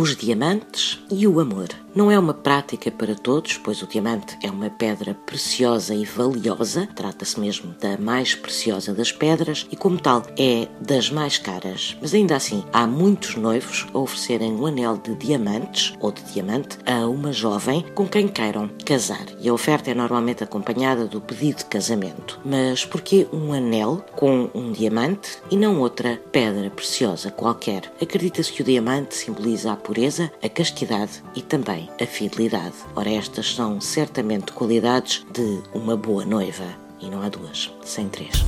os diamantes e o amor. Não é uma prática para todos, pois o diamante é uma pedra preciosa e valiosa, trata-se mesmo da mais preciosa das pedras e, como tal, é das mais caras. Mas ainda assim, há muitos noivos a oferecerem um anel de diamantes ou de diamante a uma jovem com quem queiram casar. E a oferta é normalmente acompanhada do pedido de casamento. Mas por que um anel com um diamante e não outra pedra preciosa qualquer? Acredita-se que o diamante simboliza a pureza, a castidade e a fidelidade. Ora, estas são certamente qualidades de uma boa noiva. E não há duas, sem três.